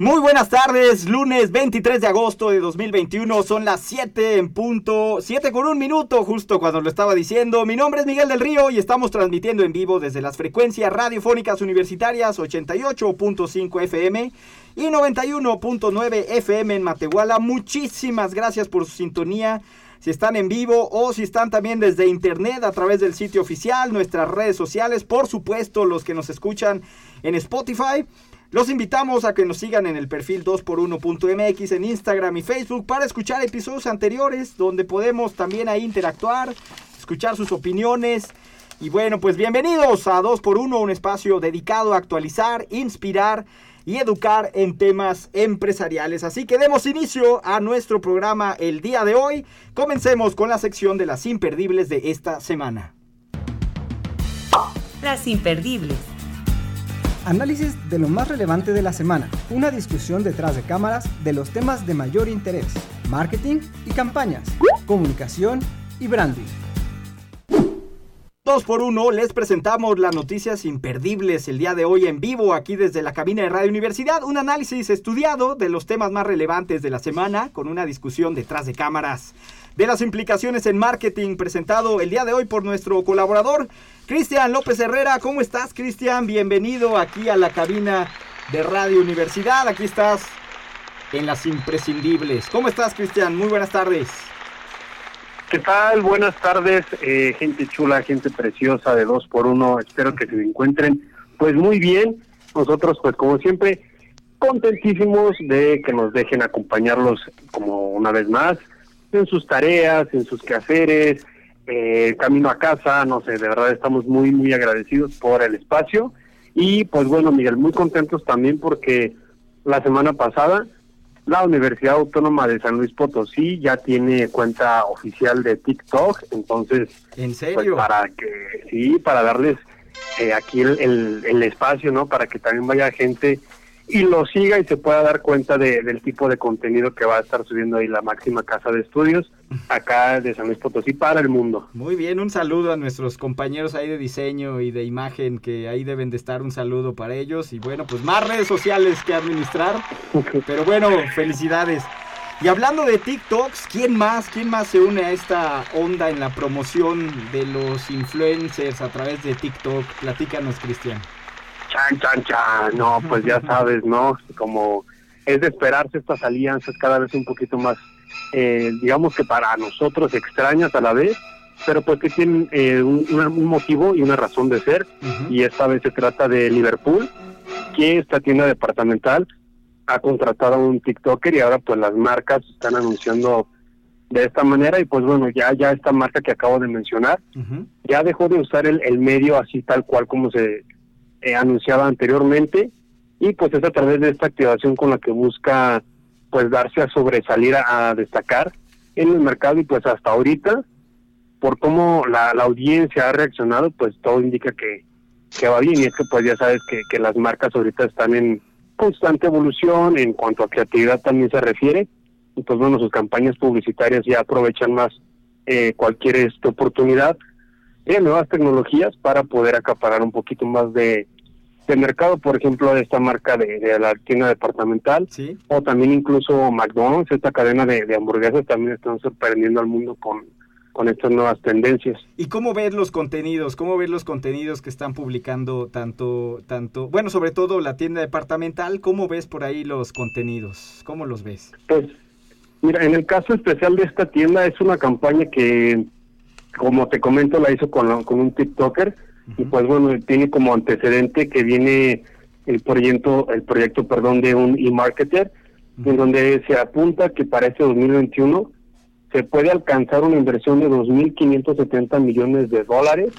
Muy buenas tardes, lunes 23 de agosto de 2021, son las 7 en punto, 7 con un minuto, justo cuando lo estaba diciendo. Mi nombre es Miguel del Río y estamos transmitiendo en vivo desde las frecuencias radiofónicas universitarias 88.5 FM y 91.9 FM en Matehuala. Muchísimas gracias por su sintonía. Si están en vivo o si están también desde internet a través del sitio oficial, nuestras redes sociales, por supuesto los que nos escuchan en Spotify. Los invitamos a que nos sigan en el perfil 2x1.mx en Instagram y Facebook para escuchar episodios anteriores donde podemos también ahí interactuar, escuchar sus opiniones. Y bueno, pues bienvenidos a 2x1, un espacio dedicado a actualizar, inspirar y educar en temas empresariales. Así que demos inicio a nuestro programa el día de hoy. Comencemos con la sección de las imperdibles de esta semana. Las imperdibles. Análisis de lo más relevante de la semana. Una discusión detrás de cámaras de los temas de mayor interés. Marketing y campañas. Comunicación y branding. Dos por uno, les presentamos las noticias imperdibles el día de hoy en vivo aquí desde la cabina de Radio Universidad. Un análisis estudiado de los temas más relevantes de la semana con una discusión detrás de cámaras de las implicaciones en marketing presentado el día de hoy por nuestro colaborador Cristian López Herrera. ¿Cómo estás, Cristian? Bienvenido aquí a la cabina de Radio Universidad. Aquí estás en las imprescindibles. ¿Cómo estás, Cristian? Muy buenas tardes. ¿Qué tal? Buenas tardes, eh, gente chula, gente preciosa de dos por uno. Espero que se encuentren pues muy bien. Nosotros pues como siempre contentísimos de que nos dejen acompañarlos como una vez más en sus tareas, en sus quehaceres, eh, camino a casa, no sé, de verdad estamos muy, muy agradecidos por el espacio. Y pues bueno, Miguel, muy contentos también porque la semana pasada la Universidad Autónoma de San Luis Potosí ya tiene cuenta oficial de TikTok, entonces... ¿En pues, serio? para que, sí, para darles eh, aquí el, el, el espacio, ¿no? Para que también vaya gente y lo siga y se pueda dar cuenta de, del tipo de contenido que va a estar subiendo ahí la máxima casa de estudios acá de San Luis Potosí para el mundo. Muy bien, un saludo a nuestros compañeros ahí de diseño y de imagen que ahí deben de estar, un saludo para ellos y bueno, pues más redes sociales que administrar, pero bueno, felicidades. Y hablando de TikToks, ¿quién más? ¿Quién más se une a esta onda en la promoción de los influencers a través de TikTok? Platícanos, Cristian. Chan, chan, chan. No, pues ya sabes, ¿no? Como es de esperarse estas alianzas cada vez un poquito más, eh, digamos que para nosotros extrañas a la vez, pero pues que tienen eh, un, un, motivo y una razón de ser. Uh -huh. Y esta vez se trata de Liverpool, que esta tienda departamental ha contratado a un TikToker y ahora pues las marcas están anunciando de esta manera y pues bueno, ya ya esta marca que acabo de mencionar uh -huh. ya dejó de usar el, el medio así tal cual como se eh, anunciaba anteriormente y pues es a través de esta activación con la que busca pues darse a sobresalir a, a destacar en el mercado y pues hasta ahorita por cómo la, la, audiencia ha reaccionado pues todo indica que, que va bien. Y es que pues ya sabes que, que las marcas ahorita están en constante evolución en cuanto a creatividad también se refiere. Y pues bueno sus campañas publicitarias ya aprovechan más eh, cualquier esta oportunidad de nuevas tecnologías para poder acaparar un poquito más de, de mercado, por ejemplo, de esta marca de, de la tienda departamental, ¿Sí? o también incluso McDonald's, esta cadena de, de, hamburguesas también están sorprendiendo al mundo con, con estas nuevas tendencias. ¿Y cómo ves los contenidos? ¿Cómo ves los contenidos que están publicando tanto, tanto, bueno, sobre todo la tienda departamental? ¿Cómo ves por ahí los contenidos? ¿Cómo los ves? Pues, mira, en el caso especial de esta tienda es una campaña que como te comento, la hizo con, con un TikToker uh -huh. y pues bueno, tiene como antecedente que viene el proyecto, el proyecto, perdón, de un e-marketer, uh -huh. en donde se apunta que para este 2021 se puede alcanzar una inversión de 2.570 millones de dólares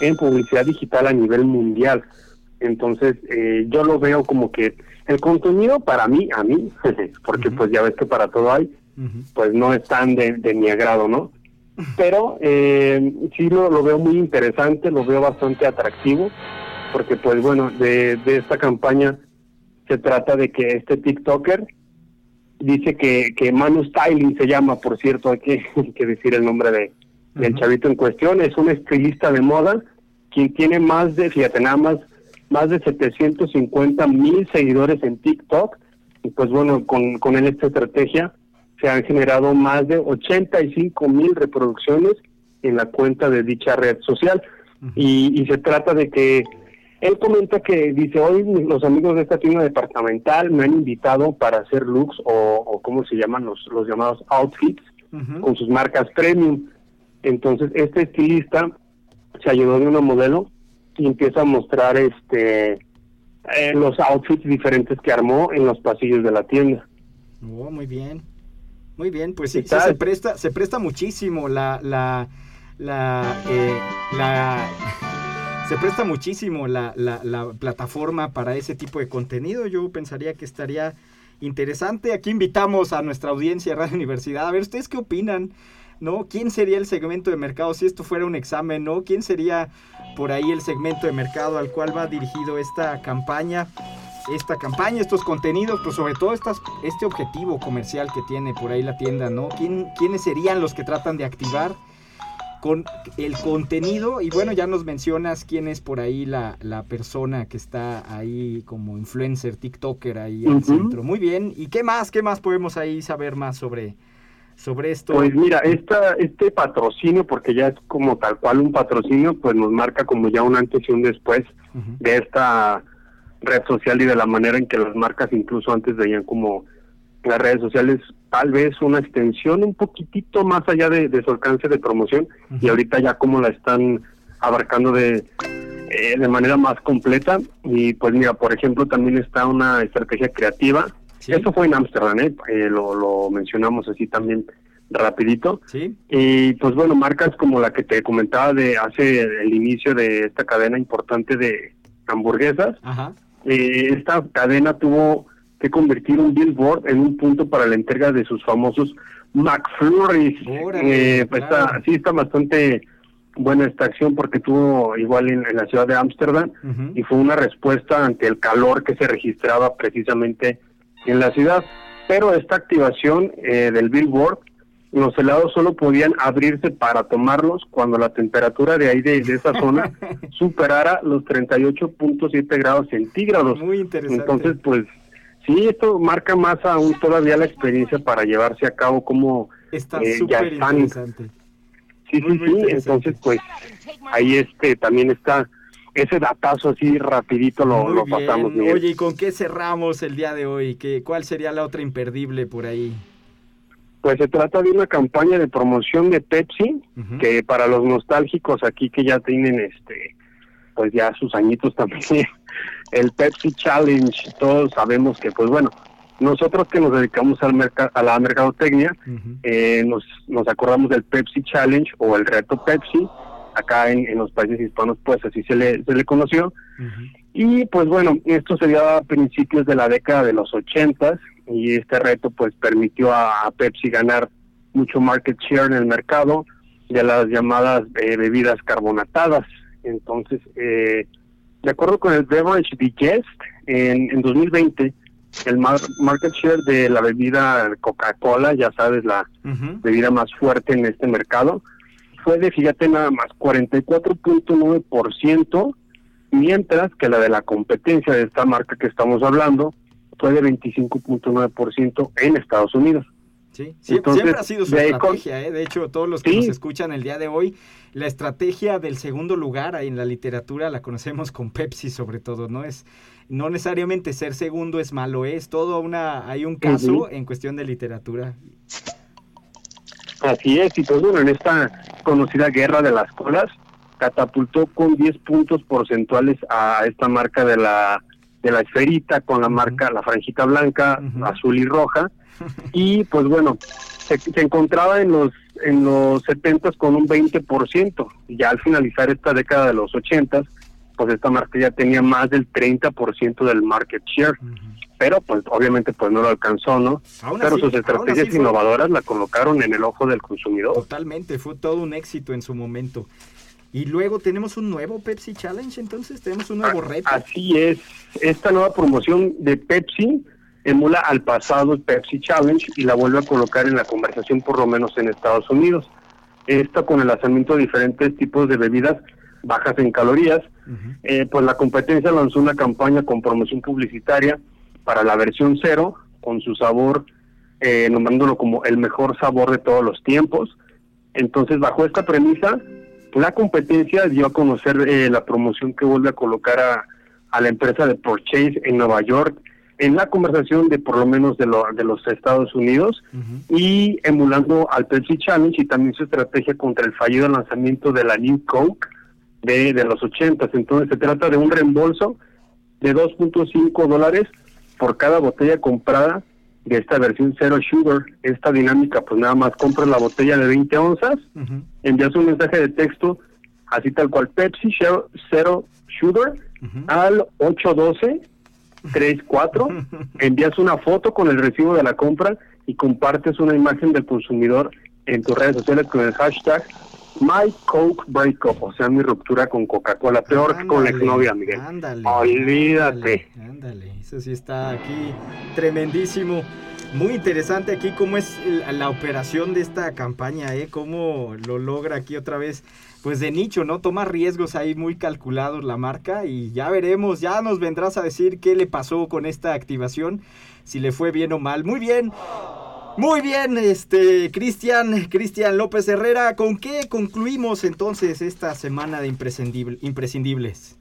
en publicidad digital a nivel mundial. Entonces, eh, yo lo veo como que el contenido para mí, a mí, porque pues ya ves que para todo hay, pues no es tan de, de mi agrado, ¿no? Pero eh, sí lo, lo veo muy interesante, lo veo bastante atractivo, porque pues bueno, de, de esta campaña se trata de que este TikToker dice que, que Manu Styling se llama, por cierto, hay que, hay que decir el nombre de, del chavito en cuestión, es un estilista de moda, quien tiene más de, fíjate, nada más, más de 750 mil seguidores en TikTok, y pues bueno, con, con él esta estrategia se han generado más de 85 mil reproducciones en la cuenta de dicha red social, y, y se trata de que él comenta que dice, hoy los amigos de esta tienda departamental me han invitado para hacer looks o, o ¿cómo se llaman? Los, los llamados outfits con sus marcas premium. Entonces, este estilista se ayudó de una modelo y empieza a mostrar este eh, los outfits diferentes que armó en los pasillos de la tienda. Oh, muy bien. Muy bien, pues sí, ¿Qué sí se presta, se presta muchísimo la, la, la, eh, la- se presta muchísimo la, la, la plataforma para ese tipo de contenido. Yo pensaría que estaría interesante. Aquí invitamos a nuestra audiencia de Radio Universidad. A ver, ¿ustedes qué opinan? ¿No? ¿Quién sería el segmento de mercado si esto fuera un examen? ¿No? ¿Quién sería por ahí el segmento de mercado al cual va dirigido esta campaña? Esta campaña, estos contenidos, pero sobre todo estas, este objetivo comercial que tiene por ahí la tienda, ¿no? ¿Quién, ¿Quiénes serían los que tratan de activar con el contenido? Y bueno, ya nos mencionas quién es por ahí la, la persona que está ahí como influencer, TikToker ahí al Ujú. centro. Muy bien. ¿Y qué más? ¿Qué más podemos ahí saber más sobre, sobre esto? Pues mira, esta, este patrocinio, porque ya es como tal cual un patrocinio, pues nos marca como ya un antes y un después de esta red social y de la manera en que las marcas incluso antes veían como las redes sociales tal vez una extensión un poquitito más allá de, de su alcance de promoción y ahorita ya como la están abarcando de eh, de manera más completa y pues mira por ejemplo también está una estrategia creativa Sí. esto fue en Ámsterdam ¿eh? Eh, lo, lo mencionamos así también rapidito ¿Sí? y pues bueno, marcas como la que te comentaba de hace el inicio de esta cadena importante de hamburguesas, Ajá. Eh, esta cadena tuvo que convertir un billboard en un punto para la entrega de sus famosos McFlurries. Eh, pues claro. está, sí está bastante buena esta acción porque tuvo igual en, en la ciudad de Ámsterdam y fue una respuesta ante el calor que se registraba precisamente en la ciudad. Pero esta activación eh, del billboard, los helados solo podían abrirse para tomarlos cuando la temperatura de ahí de, esa zona superara los 38.7 grados centígrados. Muy interesante. Entonces, pues sí, esto marca más aún todavía la experiencia para llevarse a cabo como Está eh, ya están interesante. Sí, Muy, sí, muy sí. Entonces, pues ahí este también está ese datazo así rapidito lo, lo pasamos. Miguel. Oye, ¿y con qué cerramos el día de hoy? ¿Qué, ¿Cuál sería la otra imperdible por ahí? Pues se trata de una campaña de promoción de Pepsi que para los nostálgicos aquí que ya tienen este pues ya sus añitos también el Pepsi Challenge todos sabemos que pues bueno nosotros que nos dedicamos al merca- a la mercadotecnia eh, nos, nos acordamos del Pepsi Challenge o el reto Pepsi acá en, en los países hispanos pues así se le, se le conoció. Y pues bueno, esto se dio a principios de la década de los ochentas y este reto pues permitió a, a Pepsi ganar mucho market share en el mercado de las llamadas eh, bebidas carbonatadas. Entonces, eh, de acuerdo con el Beverage Digest, en, en 2020 el mar- market share de la bebida Coca-Cola, ya sabes, la bebida más fuerte en este mercado, fue de, fíjate, nada más 44.9%, mientras que la de la competencia de esta marca que estamos hablando fue de 25.9% en Estados Unidos. Sí, Sie- Entonces, siempre ha sido su de estrategia, ¿eh? De hecho, todos los que Sí. nos escuchan el día de hoy, la estrategia del segundo lugar ahí en la literatura la conocemos con Pepsi sobre todo, ¿no? Es no necesariamente ser segundo es malo, es todo una hay un caso Ujú. en cuestión de literatura. Así es, y pues bueno, en esta conocida guerra de las colas, catapultó con 10 puntos porcentuales a esta marca de la de la esferita con la marca, la franjita blanca, azul y roja, y pues bueno, se, se encontraba en los en los 70 con un 20%, y ya al finalizar esta década de los 80 pues esta marca ya tenía más del 30% del market share. Pero pues obviamente pues no lo alcanzó, ¿no? Aún pero así- sus estrategias así innovadoras la colocaron en el ojo del consumidor. Totalmente, fue todo un éxito en su momento. Y luego tenemos un nuevo Pepsi Challenge, entonces tenemos un nuevo reto. Así es, esta nueva promoción de Pepsi emula al pasado Pepsi Challenge y la vuelve a colocar en la conversación por lo menos en Estados Unidos. Esta con el lanzamiento de diferentes tipos de bebidas bajas en calorías, eh, pues la competencia lanzó una campaña con promoción publicitaria para la versión cero, con su sabor, eh, nombrándolo como el mejor sabor de todos los tiempos. Entonces, bajo esta premisa, la competencia dio a conocer eh, la promoción que vuelve a colocar a, a la empresa de Purchase en Nueva York en la conversación de por lo menos de, lo- de los Estados Unidos y emulando al Pepsi Challenge y también su estrategia contra el fallido lanzamiento de la New Coke de, de los 80. Entonces se trata de un reembolso de 2.5 dólares por cada botella comprada de esta versión Zero Sugar. Esta dinámica, pues nada más compras la botella de 20 onzas, envías un mensaje de texto, así tal cual Pepsi Zero, Sugar, al 812 34, envías una foto con el recibo de la compra y compartes una imagen del consumidor en tus redes sociales con el hashtag My Coke Breakup, o sea, mi ruptura con Coca-Cola, peor que con la exnovia, Miguel. Ándale. Olvídate. Ándale, ándale, eso sí está aquí tremendísimo. Muy interesante aquí cómo es la, la operación de esta campaña, ¿eh? Cómo lo logra aquí otra vez, pues de nicho, ¿no? Toma riesgos ahí muy calculados la marca y ya veremos, ya nos vendrás a decir qué le pasó con esta activación, si le fue bien o mal. Muy bien. Muy bien, este Cristian, Cristian López Herrera, ¿con qué concluimos entonces esta semana de imprescindible- imprescindibles?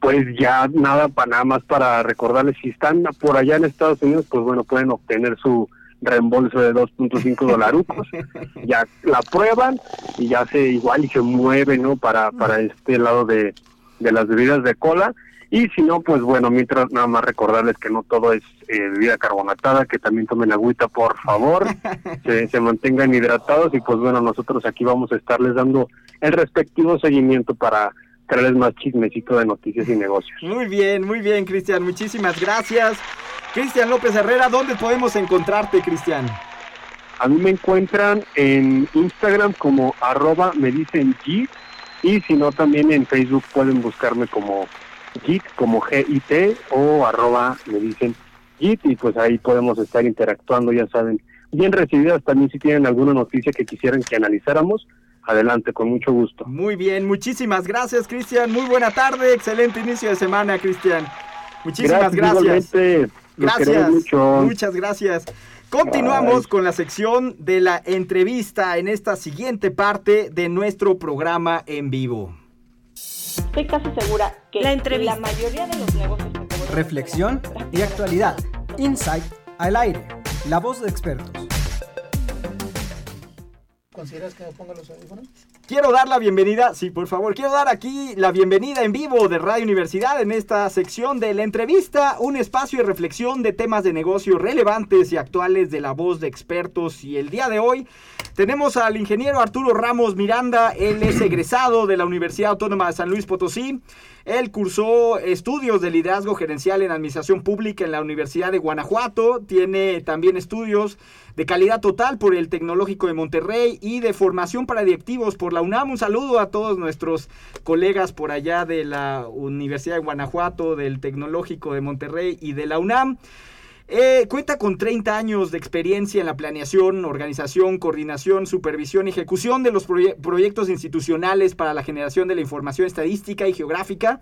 Pues ya nada, para nada más para recordarles, si están por allá en Estados Unidos, pues bueno, pueden obtener su reembolso de 2.5 dolarucos. ya la prueban y ya se igual y se mueve, ¿no? Para, para este lado de, de las bebidas de cola. Y si no, pues bueno, mientras nada más recordarles que no todo es eh, bebida carbonatada, que también tomen agüita, por favor, se, se mantengan hidratados y pues bueno, nosotros aquí vamos a estarles dando el respectivo seguimiento para traerles más chismecito de noticias y negocios. Muy bien, muy bien, Cristian. Muchísimas gracias. Cristian López Herrera, ¿dónde podemos encontrarte, Cristian? A mí me encuentran en Instagram como arroba me dicen Git y si no también en Facebook pueden buscarme como Git, como G-I-T o arroba me dicen Git y pues ahí podemos estar interactuando, ya saben. Bien recibidas también si tienen alguna noticia que quisieran que analizáramos, adelante, con mucho gusto. Muy bien, muchísimas gracias, Cristian. Muy buena tarde, excelente inicio de semana, Cristian. Muchísimas gracias. Gracias. mucho. Muchas gracias. Continuamos Bye. con la sección de la entrevista en esta siguiente parte de nuestro programa en vivo. Estoy casi segura que La entrevista. la mayoría de los negocios Reflexión y actualidad. Insight al aire. La voz de expertos. ¿Consideras que ponga los audífonos? Quiero dar la bienvenida, sí, por favor, quiero dar aquí la bienvenida en vivo de Radio Universidad en esta sección de la entrevista, un espacio de reflexión de temas de negocio relevantes y actuales de la voz de expertos. Y el día de hoy tenemos al ingeniero Arturo Ramos Miranda, él es egresado de la Universidad Autónoma de San Luis Potosí. Él cursó estudios de liderazgo gerencial en administración pública en la Universidad de Guanajuato. Tiene también estudios de calidad total por el Tecnológico de Monterrey y de formación para directivos por la UNAM. Un saludo a todos nuestros colegas por allá de la Universidad de Guanajuato, del Tecnológico de Monterrey y de la UNAM. Eh, cuenta con 30 años de experiencia en la planeación, organización, coordinación, supervisión y ejecución de los proye- proyectos institucionales para la generación de la información estadística y geográfica.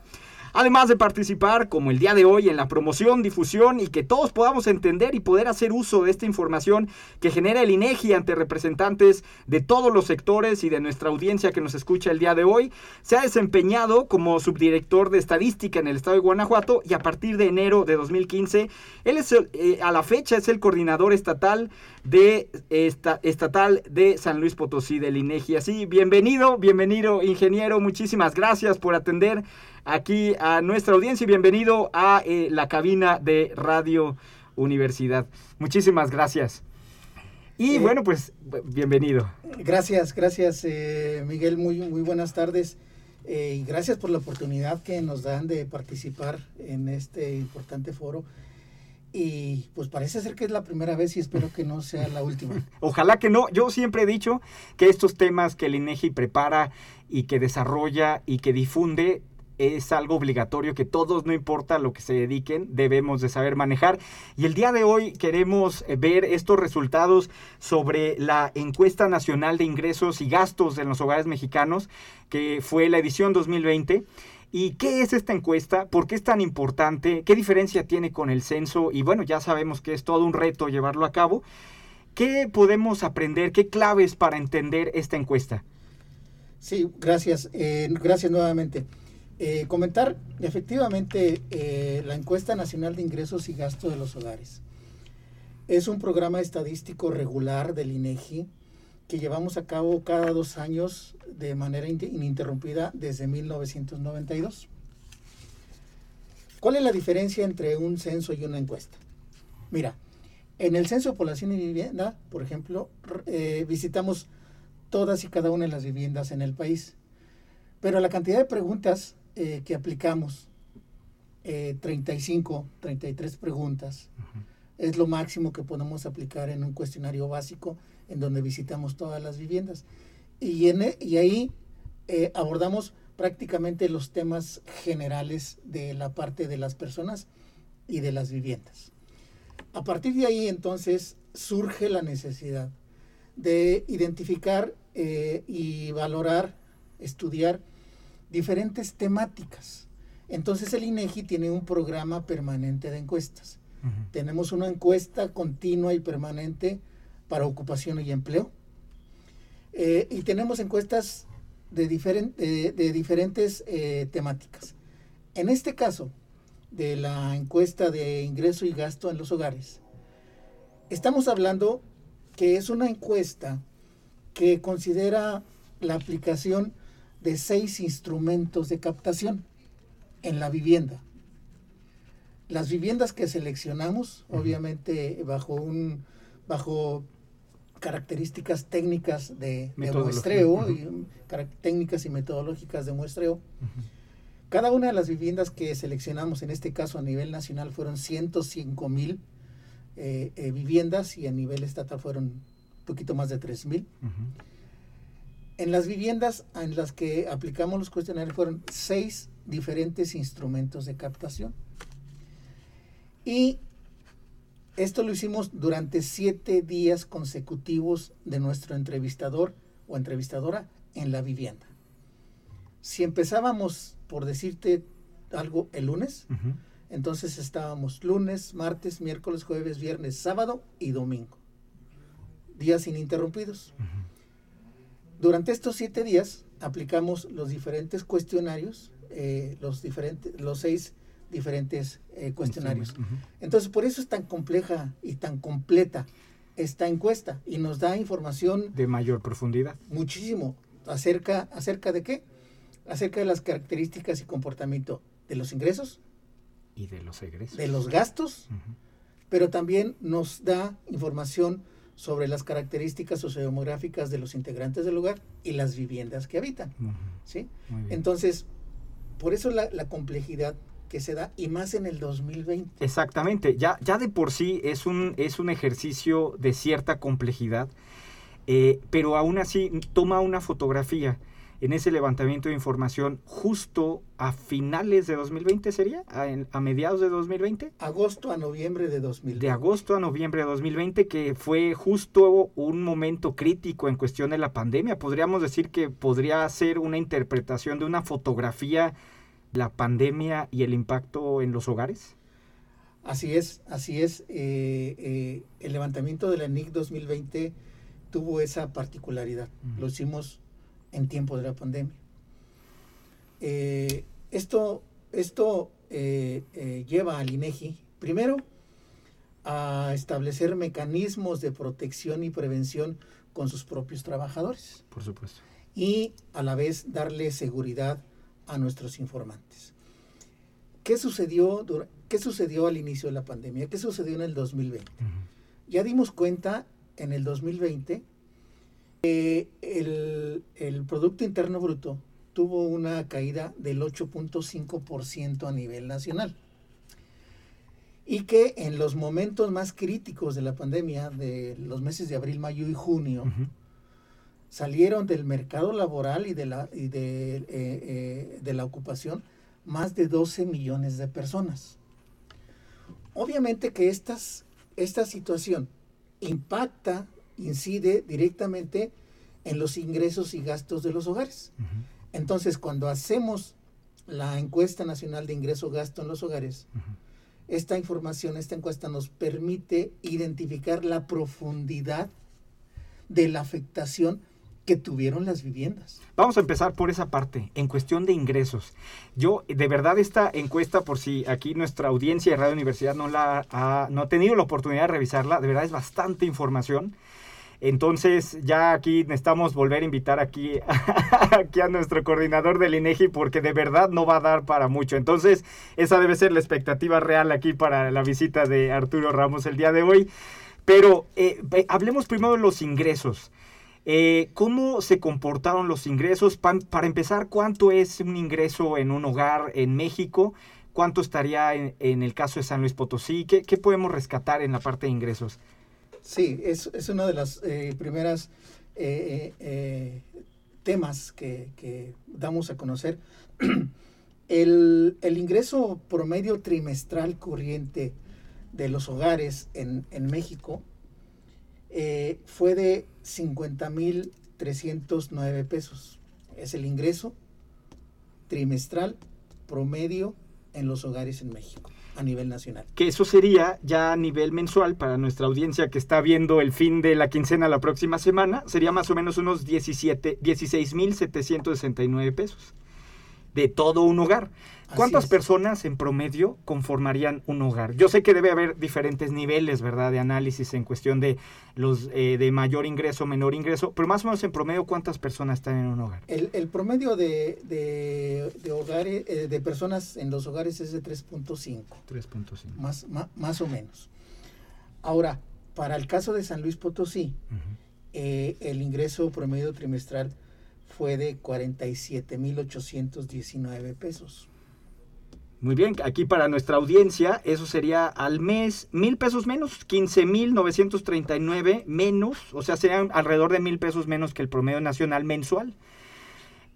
Además de participar, como el día de hoy, en la promoción, difusión y que todos podamos entender y poder hacer uso de esta información que genera el INEGI ante representantes de todos los sectores y de nuestra audiencia que nos escucha el día de hoy, se ha desempeñado como subdirector de estadística en el estado de Guanajuato y a partir de enero de 2015, él es eh, a la fecha es el coordinador estatal de esta, estatal de San Luis Potosí del INEGI. Así, bienvenido, bienvenido ingeniero, muchísimas gracias por atender aquí a nuestra audiencia y bienvenido a eh, la cabina de Radio Universidad. Muchísimas gracias. Y Eh, bueno, pues bienvenido. Gracias, gracias eh, Miguel, muy, muy buenas tardes. Y gracias por la oportunidad que nos dan de participar en este importante foro. Y pues parece ser que es la primera vez y espero que no sea la última. Ojalá que no. Yo siempre he dicho que estos temas que el INEGI prepara y que desarrolla y que difunde es algo obligatorio que todos, no importa lo que se dediquen, debemos de saber manejar. Y el día de hoy queremos eh, ver estos resultados sobre la encuesta nacional de ingresos y gastos en los hogares mexicanos, que fue la edición 2020. ¿Y qué es esta encuesta? ¿Por qué es tan importante? ¿Qué diferencia tiene con el censo? Y bueno, ya sabemos que es todo un reto llevarlo a cabo. ¿Qué podemos aprender? ¿Qué claves para entender esta encuesta? Sí, gracias. Eh, gracias nuevamente. Eh, comentar efectivamente eh, la encuesta nacional de ingresos y gastos de los hogares. Es un programa estadístico regular del INEGI que llevamos a cabo cada dos años de manera ininterrumpida desde 1992. ¿Cuál es la diferencia entre un censo y una encuesta? Mira, en el censo de población y vivienda, por ejemplo, eh, visitamos todas y cada una de las viviendas en el país, pero la cantidad de preguntas eh, que aplicamos, eh, 35, 33 preguntas, es lo máximo que podemos aplicar en un cuestionario básico en donde visitamos todas las viviendas. Y, en, e, y ahí eh, abordamos prácticamente los temas generales de la parte de las personas y de las viviendas. A partir de ahí entonces surge la necesidad de identificar eh, y valorar, estudiar diferentes temáticas. Entonces el INEGI tiene un programa permanente de encuestas. Tenemos una encuesta continua y permanente para ocupación y empleo. Eh, y tenemos encuestas de, de diferentes eh, temáticas. En este caso, de la encuesta de ingreso y gasto en los hogares, estamos hablando que es una encuesta que considera la aplicación de seis instrumentos de captación en la vivienda. Las viviendas que seleccionamos, obviamente bajo un bajo características técnicas de, muestreo, y, técnicas y metodológicas de muestreo. Cada una de las viviendas que seleccionamos, en este caso a nivel nacional, fueron 105 mil eh, eh, viviendas y a nivel estatal fueron un poquito más de 3 mil. En las viviendas en las que aplicamos los cuestionarios fueron seis diferentes instrumentos de captación. Y esto lo hicimos durante siete días consecutivos de nuestro entrevistador o entrevistadora en la vivienda. Si empezábamos, por decirte algo, el lunes, entonces estábamos lunes, martes, miércoles, jueves, viernes, sábado y domingo. Días ininterrumpidos. Durante estos siete días aplicamos los diferentes cuestionarios, eh, los, diferentes, los seis diferentes eh, cuestionarios. Entonces, por eso es tan compleja y tan completa esta encuesta y nos da información de mayor profundidad. Muchísimo. ¿Acerca, acerca de qué? Acerca de las características y comportamiento de los ingresos. Y de los egresos. De los gastos. Pero también nos da información sobre las características sociodemográficas de los integrantes del lugar y las viviendas que habitan. ¿sí? Entonces, por eso la, la complejidad que se da y más en el 2020. Exactamente, ya, ya de por sí es un, es un ejercicio de cierta complejidad, eh, pero aún así toma una fotografía en ese levantamiento de información justo a finales de 2020 sería, a, a, mediados de 2020. Agosto a noviembre de 2020. De agosto a noviembre de 2020, que fue justo un momento crítico en cuestión de la pandemia. Podríamos decir que podría ser una interpretación de una fotografía la pandemia y el impacto en los hogares? Así es, así es. Eh, eh, el levantamiento de la NIC 2020 tuvo esa particularidad. Lo hicimos en tiempo de la pandemia. Eh, esto esto lleva al INEGI, primero, a establecer mecanismos de protección y prevención con sus propios trabajadores. Por supuesto. Y a la vez darle seguridad a nuestros informantes. ¿Qué sucedió, ¿Qué sucedió al inicio de la pandemia? ¿Qué sucedió en el 2020? Ya dimos cuenta en el 2020 el, el, Producto Interno Bruto tuvo una caída del 8.5% a nivel nacional. Y que en los momentos más críticos de la pandemia, de los meses de abril, mayo y junio, salieron del mercado laboral y de la, y de, eh, eh, de la ocupación más de 12 millones de personas. Obviamente que estas, esta situación impacta, incide directamente en los ingresos y gastos de los hogares. Entonces, cuando hacemos la encuesta nacional de ingreso-gasto en los hogares, esta información, esta encuesta nos permite identificar la profundidad de la afectación que tuvieron las viviendas. Vamos a empezar por esa parte, en cuestión de ingresos. Yo, de verdad, esta encuesta, por si aquí nuestra audiencia de Radio Universidad no, la ha, no ha tenido la oportunidad de revisarla, de verdad es bastante información. Entonces, ya aquí necesitamos volver a invitar aquí, aquí a nuestro coordinador del INEGI porque de verdad no va a dar para mucho. Entonces, esa debe ser la expectativa real aquí para la visita de Arturo Ramos el día de hoy. Pero eh, hablemos primero de los ingresos. Eh, ¿Cómo se comportaron los ingresos? para empezar, ¿cuánto es un ingreso en un hogar en México? ¿Cuánto estaría en, el caso de San Luis Potosí? ¿Qué, ¿Qué, podemos rescatar en la parte de ingresos? Sí, es, es una de las eh, primeras eh, temas que, que, damos a conocer. el, el, ingreso promedio trimestral corriente de los hogares en, en México eh, fue de 50.309 pesos. Es el ingreso trimestral promedio en los hogares en México a nivel nacional. Que eso sería ya a nivel mensual para nuestra audiencia que está viendo el fin de la quincena la próxima semana, sería más o menos unos 17, 16.769 pesos de todo un hogar. ¿Cuántas personas en promedio conformarían un hogar? Yo sé que debe haber diferentes niveles, ¿verdad?, de análisis en cuestión de los eh, de mayor ingreso, menor ingreso, pero más o menos en promedio, ¿cuántas personas están en un hogar? El, promedio de, de, hogares, eh, de personas en los hogares es de 3.5. 3.5. Más, más, o menos. Ahora, para el caso de San Luis Potosí, eh, el ingreso promedio trimestral fue de 47.819 pesos. Muy bien, aquí para nuestra audiencia, eso sería al mes mil pesos menos, 15.939 menos, o sea, serían alrededor de mil pesos menos que el promedio nacional mensual.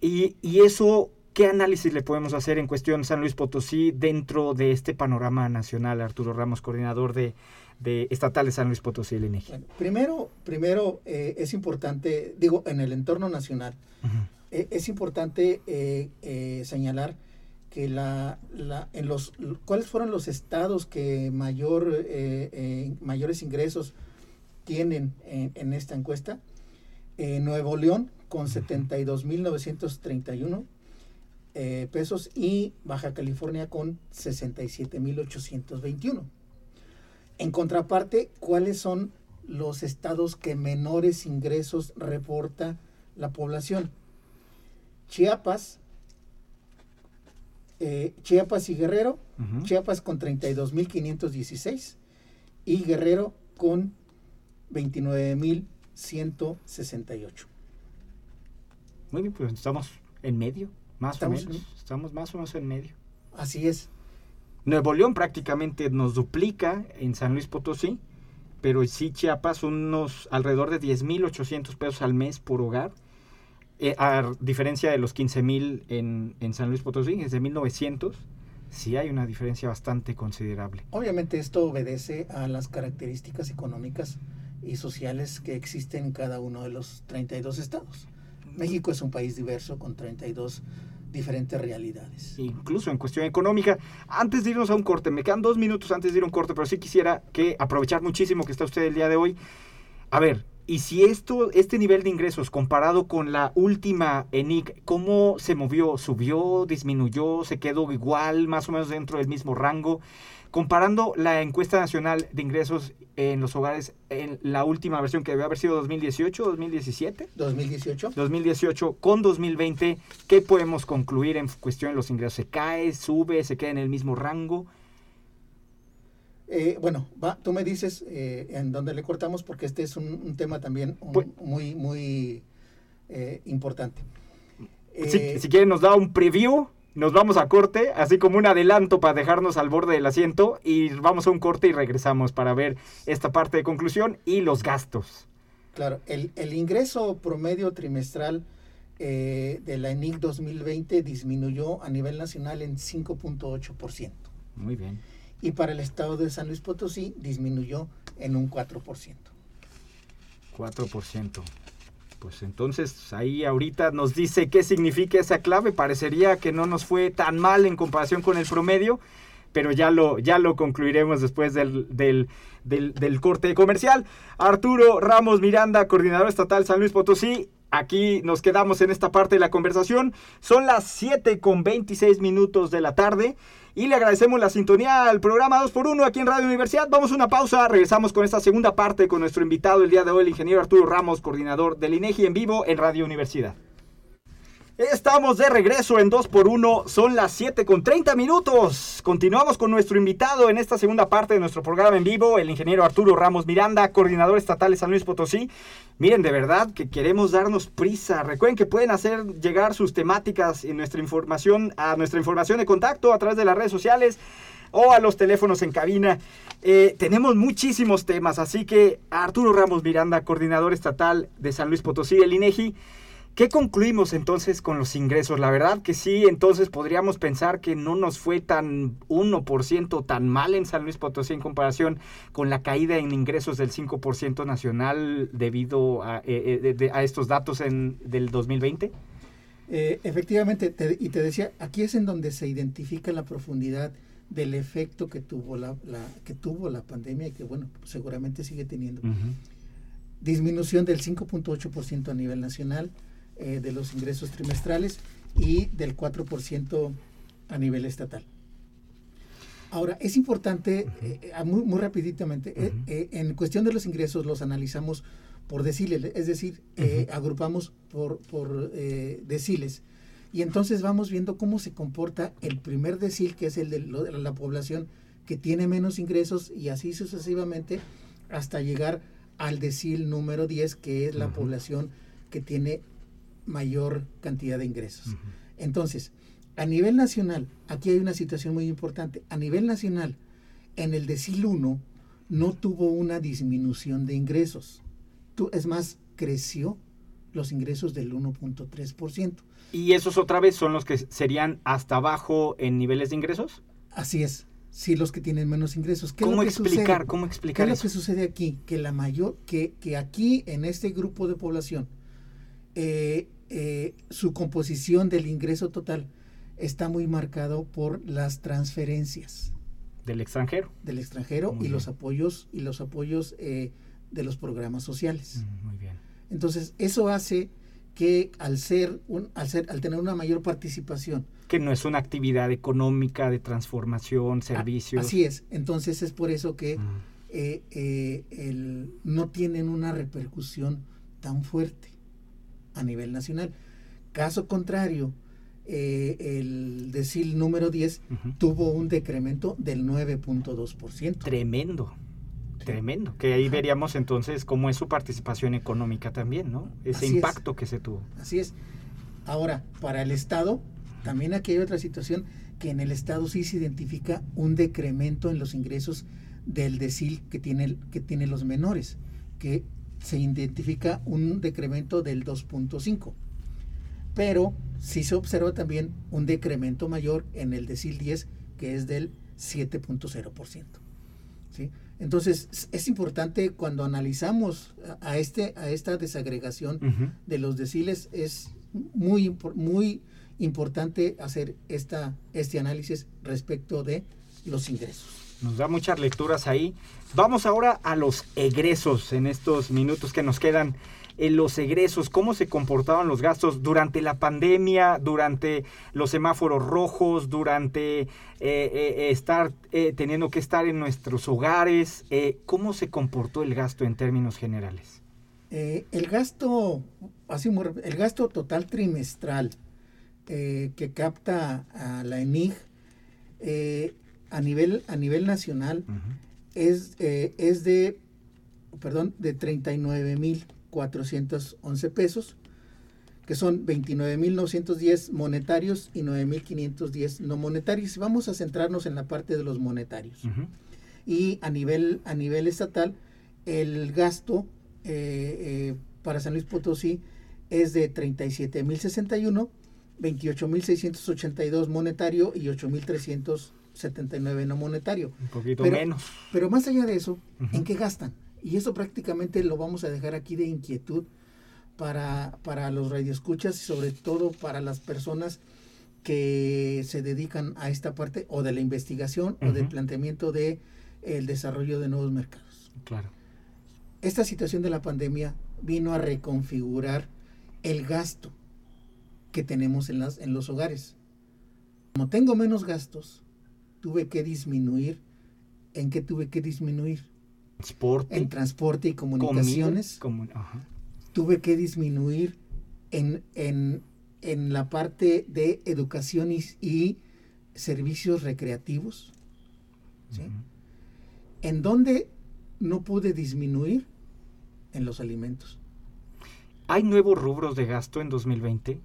Y, y eso, ¿qué análisis le podemos hacer en cuestión San Luis Potosí dentro de este panorama nacional, Arturo Ramos, coordinador de, de Estatal de San Luis Potosí, el INEGI? primero, primero eh, es importante, digo, en el entorno nacional, eh, es importante eh, señalar que la, la, en los cuáles fueron los estados que mayor mayores ingresos tienen en, esta encuesta Nuevo León con 72.931 eh, pesos y Baja California con 67.821 en contraparte, ¿cuáles son los estados que menores ingresos reporta la población? Chiapas, eh, Chiapas y Guerrero, Chiapas con 32.516 y Guerrero con 29.168. Muy bien, pues estamos en medio, más o menos. Estamos más o menos en medio. Así es. Nuevo León prácticamente nos duplica en San Luis Potosí, pero sí Chiapas unos alrededor de 10.800 pesos al mes por hogar, eh, a diferencia de los 15.000 en, en San Luis Potosí, es de 1.900. Sí hay una diferencia bastante considerable. Obviamente esto obedece a las características económicas y sociales que existen en cada uno de los 32 estados. México es un país diverso con 32 diferentes realidades. Incluso en cuestión económica. Antes de irnos a un corte, me quedan dos minutos antes de ir a un corte, pero sí quisiera que aprovechar muchísimo que está usted el día de hoy. A ver, y si esto, este nivel de ingresos comparado con la última ENIC, ¿cómo se movió? ¿Subió? ¿Disminuyó? ¿Se quedó igual? ¿Más o menos dentro del mismo rango? Comparando la encuesta nacional de ingresos en los hogares en la última versión que debe haber sido 2018, 2017. 2018. 2018 con 2020, ¿qué podemos concluir en cuestión de los ingresos? ¿Se cae, sube, se queda en el mismo rango? Eh, bueno, va, tú me dices eh, en dónde le cortamos porque este es un, tema también pues muy, muy eh, importante. si, si quieren nos da un preview, nos vamos a corte, así como un adelanto para dejarnos al borde del asiento y vamos a un corte y regresamos para ver esta parte de conclusión y los gastos. Claro, el, el ingreso promedio trimestral de la ENIC 2020 disminuyó a nivel nacional en 5.8%. Muy bien. Y para el estado de San Luis Potosí disminuyó en un 4%. 4%. Pues entonces ahí ahorita nos dice qué significa esa clave. Parecería que no nos fue tan mal en comparación con el promedio, pero ya lo, ya lo concluiremos después del, del, del, del corte comercial. Arturo Ramos Miranda, coordinador estatal San Luis Potosí. Aquí nos quedamos en esta parte de la conversación. Son las 7 con 26 minutos de la tarde. Y le agradecemos la sintonía al programa 2x1 aquí en Radio Universidad. Vamos a una pausa, regresamos con esta segunda parte con nuestro invitado el día de hoy, el ingeniero Arturo Ramos, coordinador del INEGI en vivo en Radio Universidad. Estamos de regreso en 2x1, son las 7 con 30 minutos. Continuamos con nuestro invitado en esta segunda parte de nuestro programa en vivo, el ingeniero Arturo Ramos Miranda, coordinador estatal de San Luis Potosí. Miren, de verdad que queremos darnos prisa. Recuerden que pueden hacer llegar sus temáticas y nuestra información a nuestra información de contacto a través de las redes sociales o a los teléfonos en cabina. Eh, tenemos muchísimos temas, así que Arturo Ramos Miranda, coordinador estatal de San Luis Potosí, el INEGI. ¿Qué concluimos entonces con los ingresos? La verdad que sí, entonces podríamos pensar que no nos fue tan 1% tan mal en San Luis Potosí en comparación con la caída en ingresos del 5% nacional debido a, eh, eh, de- a estos datos en, del 2020. Eh, efectivamente, te- y te decía, aquí es en donde se identifica la profundidad del efecto que tuvo la, la- que tuvo la pandemia y que, bueno, seguramente sigue teniendo. Disminución del 5.8% a nivel nacional eh, de los ingresos trimestrales y del 4% a nivel estatal. Ahora, es importante, eh, eh, muy, muy rapiditamente, eh, en cuestión de los ingresos los analizamos por deciles, es decir, agrupamos por, por deciles. Y entonces vamos viendo cómo se comporta el primer decil, que es el de, lo- de la población que tiene menos ingresos, y así sucesivamente hasta llegar al decil número 10, que es la población que tiene mayor cantidad de ingresos. Entonces, a nivel nacional, aquí hay una situación muy importante. A nivel nacional, en el decil 1 no tuvo una disminución de ingresos. Tú, es más, creció los ingresos del 1.3%. ¿Y esos otra vez son los que serían hasta abajo en niveles de ingresos? Así es. Sí, los que tienen menos ingresos. ¿Qué es ¿Cómo lo que explicar? sucede? ¿Cómo explicar ¿Qué es eso? lo que sucede aquí? Que la mayor, que, que aquí en este grupo de población, eh, eh, su composición del ingreso total está muy marcado por las transferencias Del extranjero. del extranjero Muy y los apoyos y los apoyos eh, de los programas sociales. Muy bien. Entonces eso hace que al ser un, al ser al tener una mayor participación Que no es una actividad económica de transformación, servicios. así es entonces es por eso que eh, eh, el- no tienen una repercusión tan fuerte a nivel nacional caso contrario eh, el decil número 10 tuvo un decremento del 9.2%. Tremendo. Tremendo. Que ahí veríamos entonces cómo es su participación económica también, ¿no? Ese Así es. impacto que se tuvo. Así es. Ahora, para el Estado, también aquí hay otra situación que en el Estado sí se identifica un decremento en los ingresos del decil que tiene, que tiene los menores, que se identifica un decremento del 2.5. Pero sí se observa también un decremento mayor en el decil 10, que es del 7.0%. ¿sí? Entonces, es- importante cuando analizamos a, este, a esta desagregación de los deciles, es muy, muy importante hacer esta, este análisis respecto de los ingresos. Nos da muchas lecturas ahí. Vamos ahora a los egresos en estos minutos que nos quedan. En los egresos, cómo se comportaban los gastos durante la pandemia, durante los semáforos rojos, durante eh, eh, estar eh, teniendo que estar en nuestros hogares, eh, cómo se comportó el gasto en términos generales. El gasto, así el gasto total trimestral que capta a la ENIG a nivel a nivel nacional es, eh, es de perdón de 39.411 pesos que son 29.910 monetarios y 9.510 no monetarios. Vamos a centrarnos en la parte de los monetarios. Y a nivel, a nivel estatal, el gasto eh, eh, para San Luis Potosí es de 37.061, 28.682 monetario y 8.379 no monetario. Un poquito Pero- menos. Pero más allá de eso. ¿en qué gastan? Y eso prácticamente lo vamos a dejar aquí de inquietud para, para los radioescuchas y sobre todo para las personas que se dedican a esta parte o de la investigación o del planteamiento de el desarrollo de nuevos mercados. Claro. Esta situación de la pandemia vino a reconfigurar el gasto que tenemos en, las, en los hogares. Como tengo menos gastos, tuve que disminuir. ¿En qué tuve que disminuir? Transporte. En transporte y comunicaciones. ajá. Tuve que disminuir en, en, en la parte de educación y, y servicios recreativos. ¿En dónde no pude disminuir? En los alimentos. ¿Hay nuevos rubros de gasto en 2020?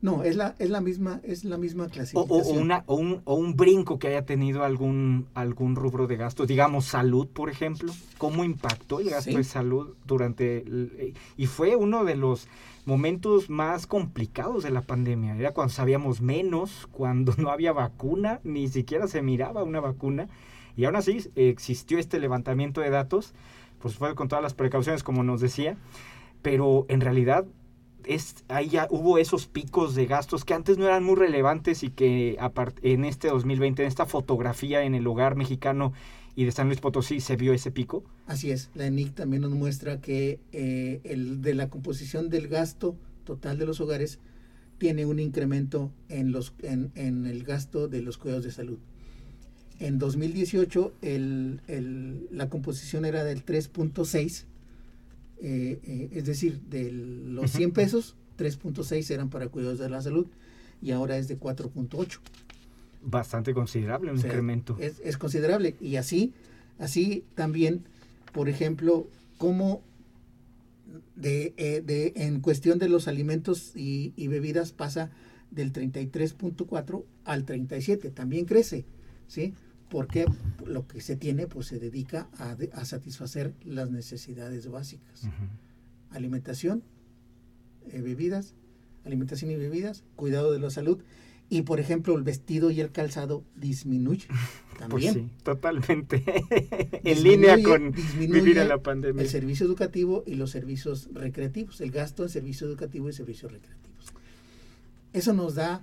No, es la, es la misma, es la misma o- clasificación. o una, o, un, o un brinco que haya tenido algún, algún rubro de gasto, digamos salud, por ejemplo. ¿Cómo impactó el gasto Sí. de salud durante... el- eh, y fue uno de los momentos más complicados de la pandemia. Era cuando sabíamos menos, cuando no había vacuna, ni siquiera se miraba una vacuna. Y aún así existió este levantamiento de datos, pues fue con todas las precauciones, como nos decía. Pero en realidad es, ahí ya hubo esos picos de gastos que antes no eran muy relevantes y que en este 2020, en esta fotografía en el hogar mexicano y de San Luis Potosí, se vio ese pico. Así es, la ENIC también nos muestra que eh, el de la composición del gasto total de los hogares tiene un incremento en, los, en, en el gasto de los cuidados de salud. En 2018 el, el- la composición era del 3.6, eh, eh, es decir, de los 100 pesos, 3.6 eran para cuidados de la salud y ahora es de 4.8. Bastante considerable, un O sea, incremento. Es, es considerable. Y así, así también, por ejemplo, como de, eh, de- en cuestión de los alimentos y, y bebidas pasa del 33.4 al 37, también crece, ¿sí? Porque lo que se tiene, pues se dedica a, de- a satisfacer las necesidades básicas. Alimentación, eh, bebidas, alimentación y bebidas, cuidado de la salud. Y por ejemplo, el vestido y el calzado disminuye Pues también. sí, totalmente. en línea con disminuye vivir en la pandemia. El servicio educativo y los servicios recreativos, el gasto en servicio educativo y servicios recreativos. Eso nos da,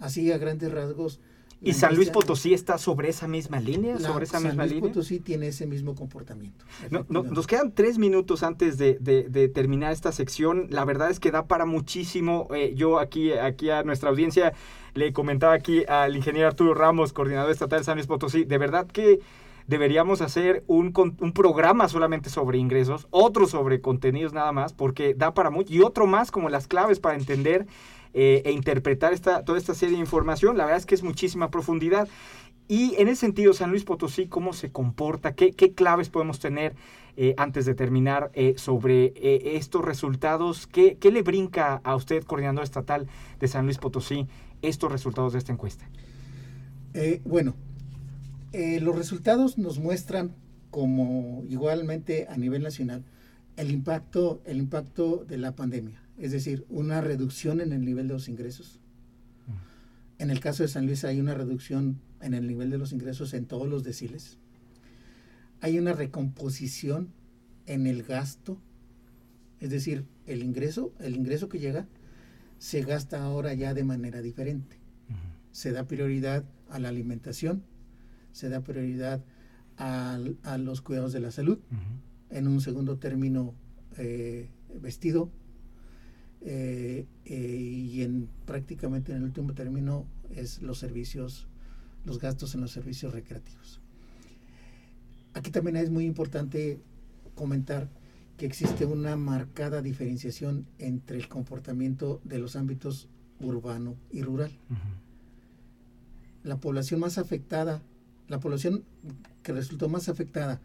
así a grandes rasgos. ¿Y San Luis Potosí está sobre esa misma línea? la- ¿Sobre esa San misma Luis línea? Potosí tiene ese mismo comportamiento. No, nos quedan tres minutos antes de, de- de terminar esta sección. La verdad es que da para muchísimo. Eh, yo aquí, aquí a nuestra audiencia le comentaba aquí al ingeniero Arturo Ramos, coordinador estatal de San Luis Potosí. De verdad que deberíamos hacer un, un programa solamente sobre ingresos, otro sobre contenidos nada más, porque da para mucho. Y otro más como las claves para entender eh, e interpretar esta, toda esta serie de información. La verdad es que es muchísima profundidad. Y en ese sentido, San Luis Potosí, ¿cómo se comporta? ¿Qué, claves podemos tener eh, antes de terminar eh, sobre estos resultados? ¿Qué, qué le brinca a usted, coordinador estatal de San Luis Potosí, estos resultados de esta encuesta? Bueno, los resultados nos muestran, como igualmente a nivel nacional, el impacto, el impacto de la pandemia, es decir, una reducción en el nivel de los ingresos. En el caso de San Luis hay una reducción en el nivel de los ingresos en todos los deciles. Hay una recomposición en el gasto, es decir, el ingreso, el ingreso que llega se gasta ahora ya de manera diferente. Se da prioridad a la alimentación, se da prioridad a, los cuidados de la salud, en un segundo término eh, vestido, eh, eh, y en prácticamente en el último término es los servicios, los gastos en los servicios recreativos. Aquí también es muy importante comentar que existe una marcada diferenciación entre el comportamiento de los ámbitos urbano y rural. La población más afectada, la población que resultó más afectada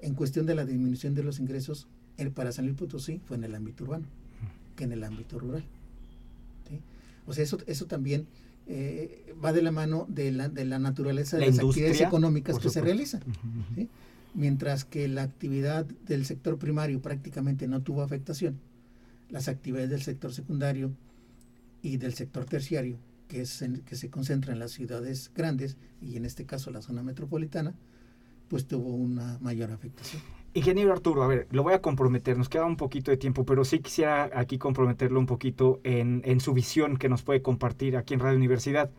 en cuestión de la disminución de los ingresos en- para San Luis Potosí fue en el ámbito urbano que en el ámbito rural. ¿sí? O sea, eso, eso también eh, va de la mano de la, de la naturaleza de La las actividades económicas que se realizan. ¿sí? Mientras que la actividad del sector primario prácticamente no tuvo afectación, las actividades del sector secundario y del sector terciario, que, es en- que se concentra en las ciudades grandes y en este caso la zona metropolitana, pues tuvo una mayor afectación. Ingeniero Arturo, a ver, lo voy a comprometer, nos queda un poquito de tiempo, pero sí quisiera aquí comprometerlo un poquito en, en su visión que nos puede compartir aquí en Radio Universidad.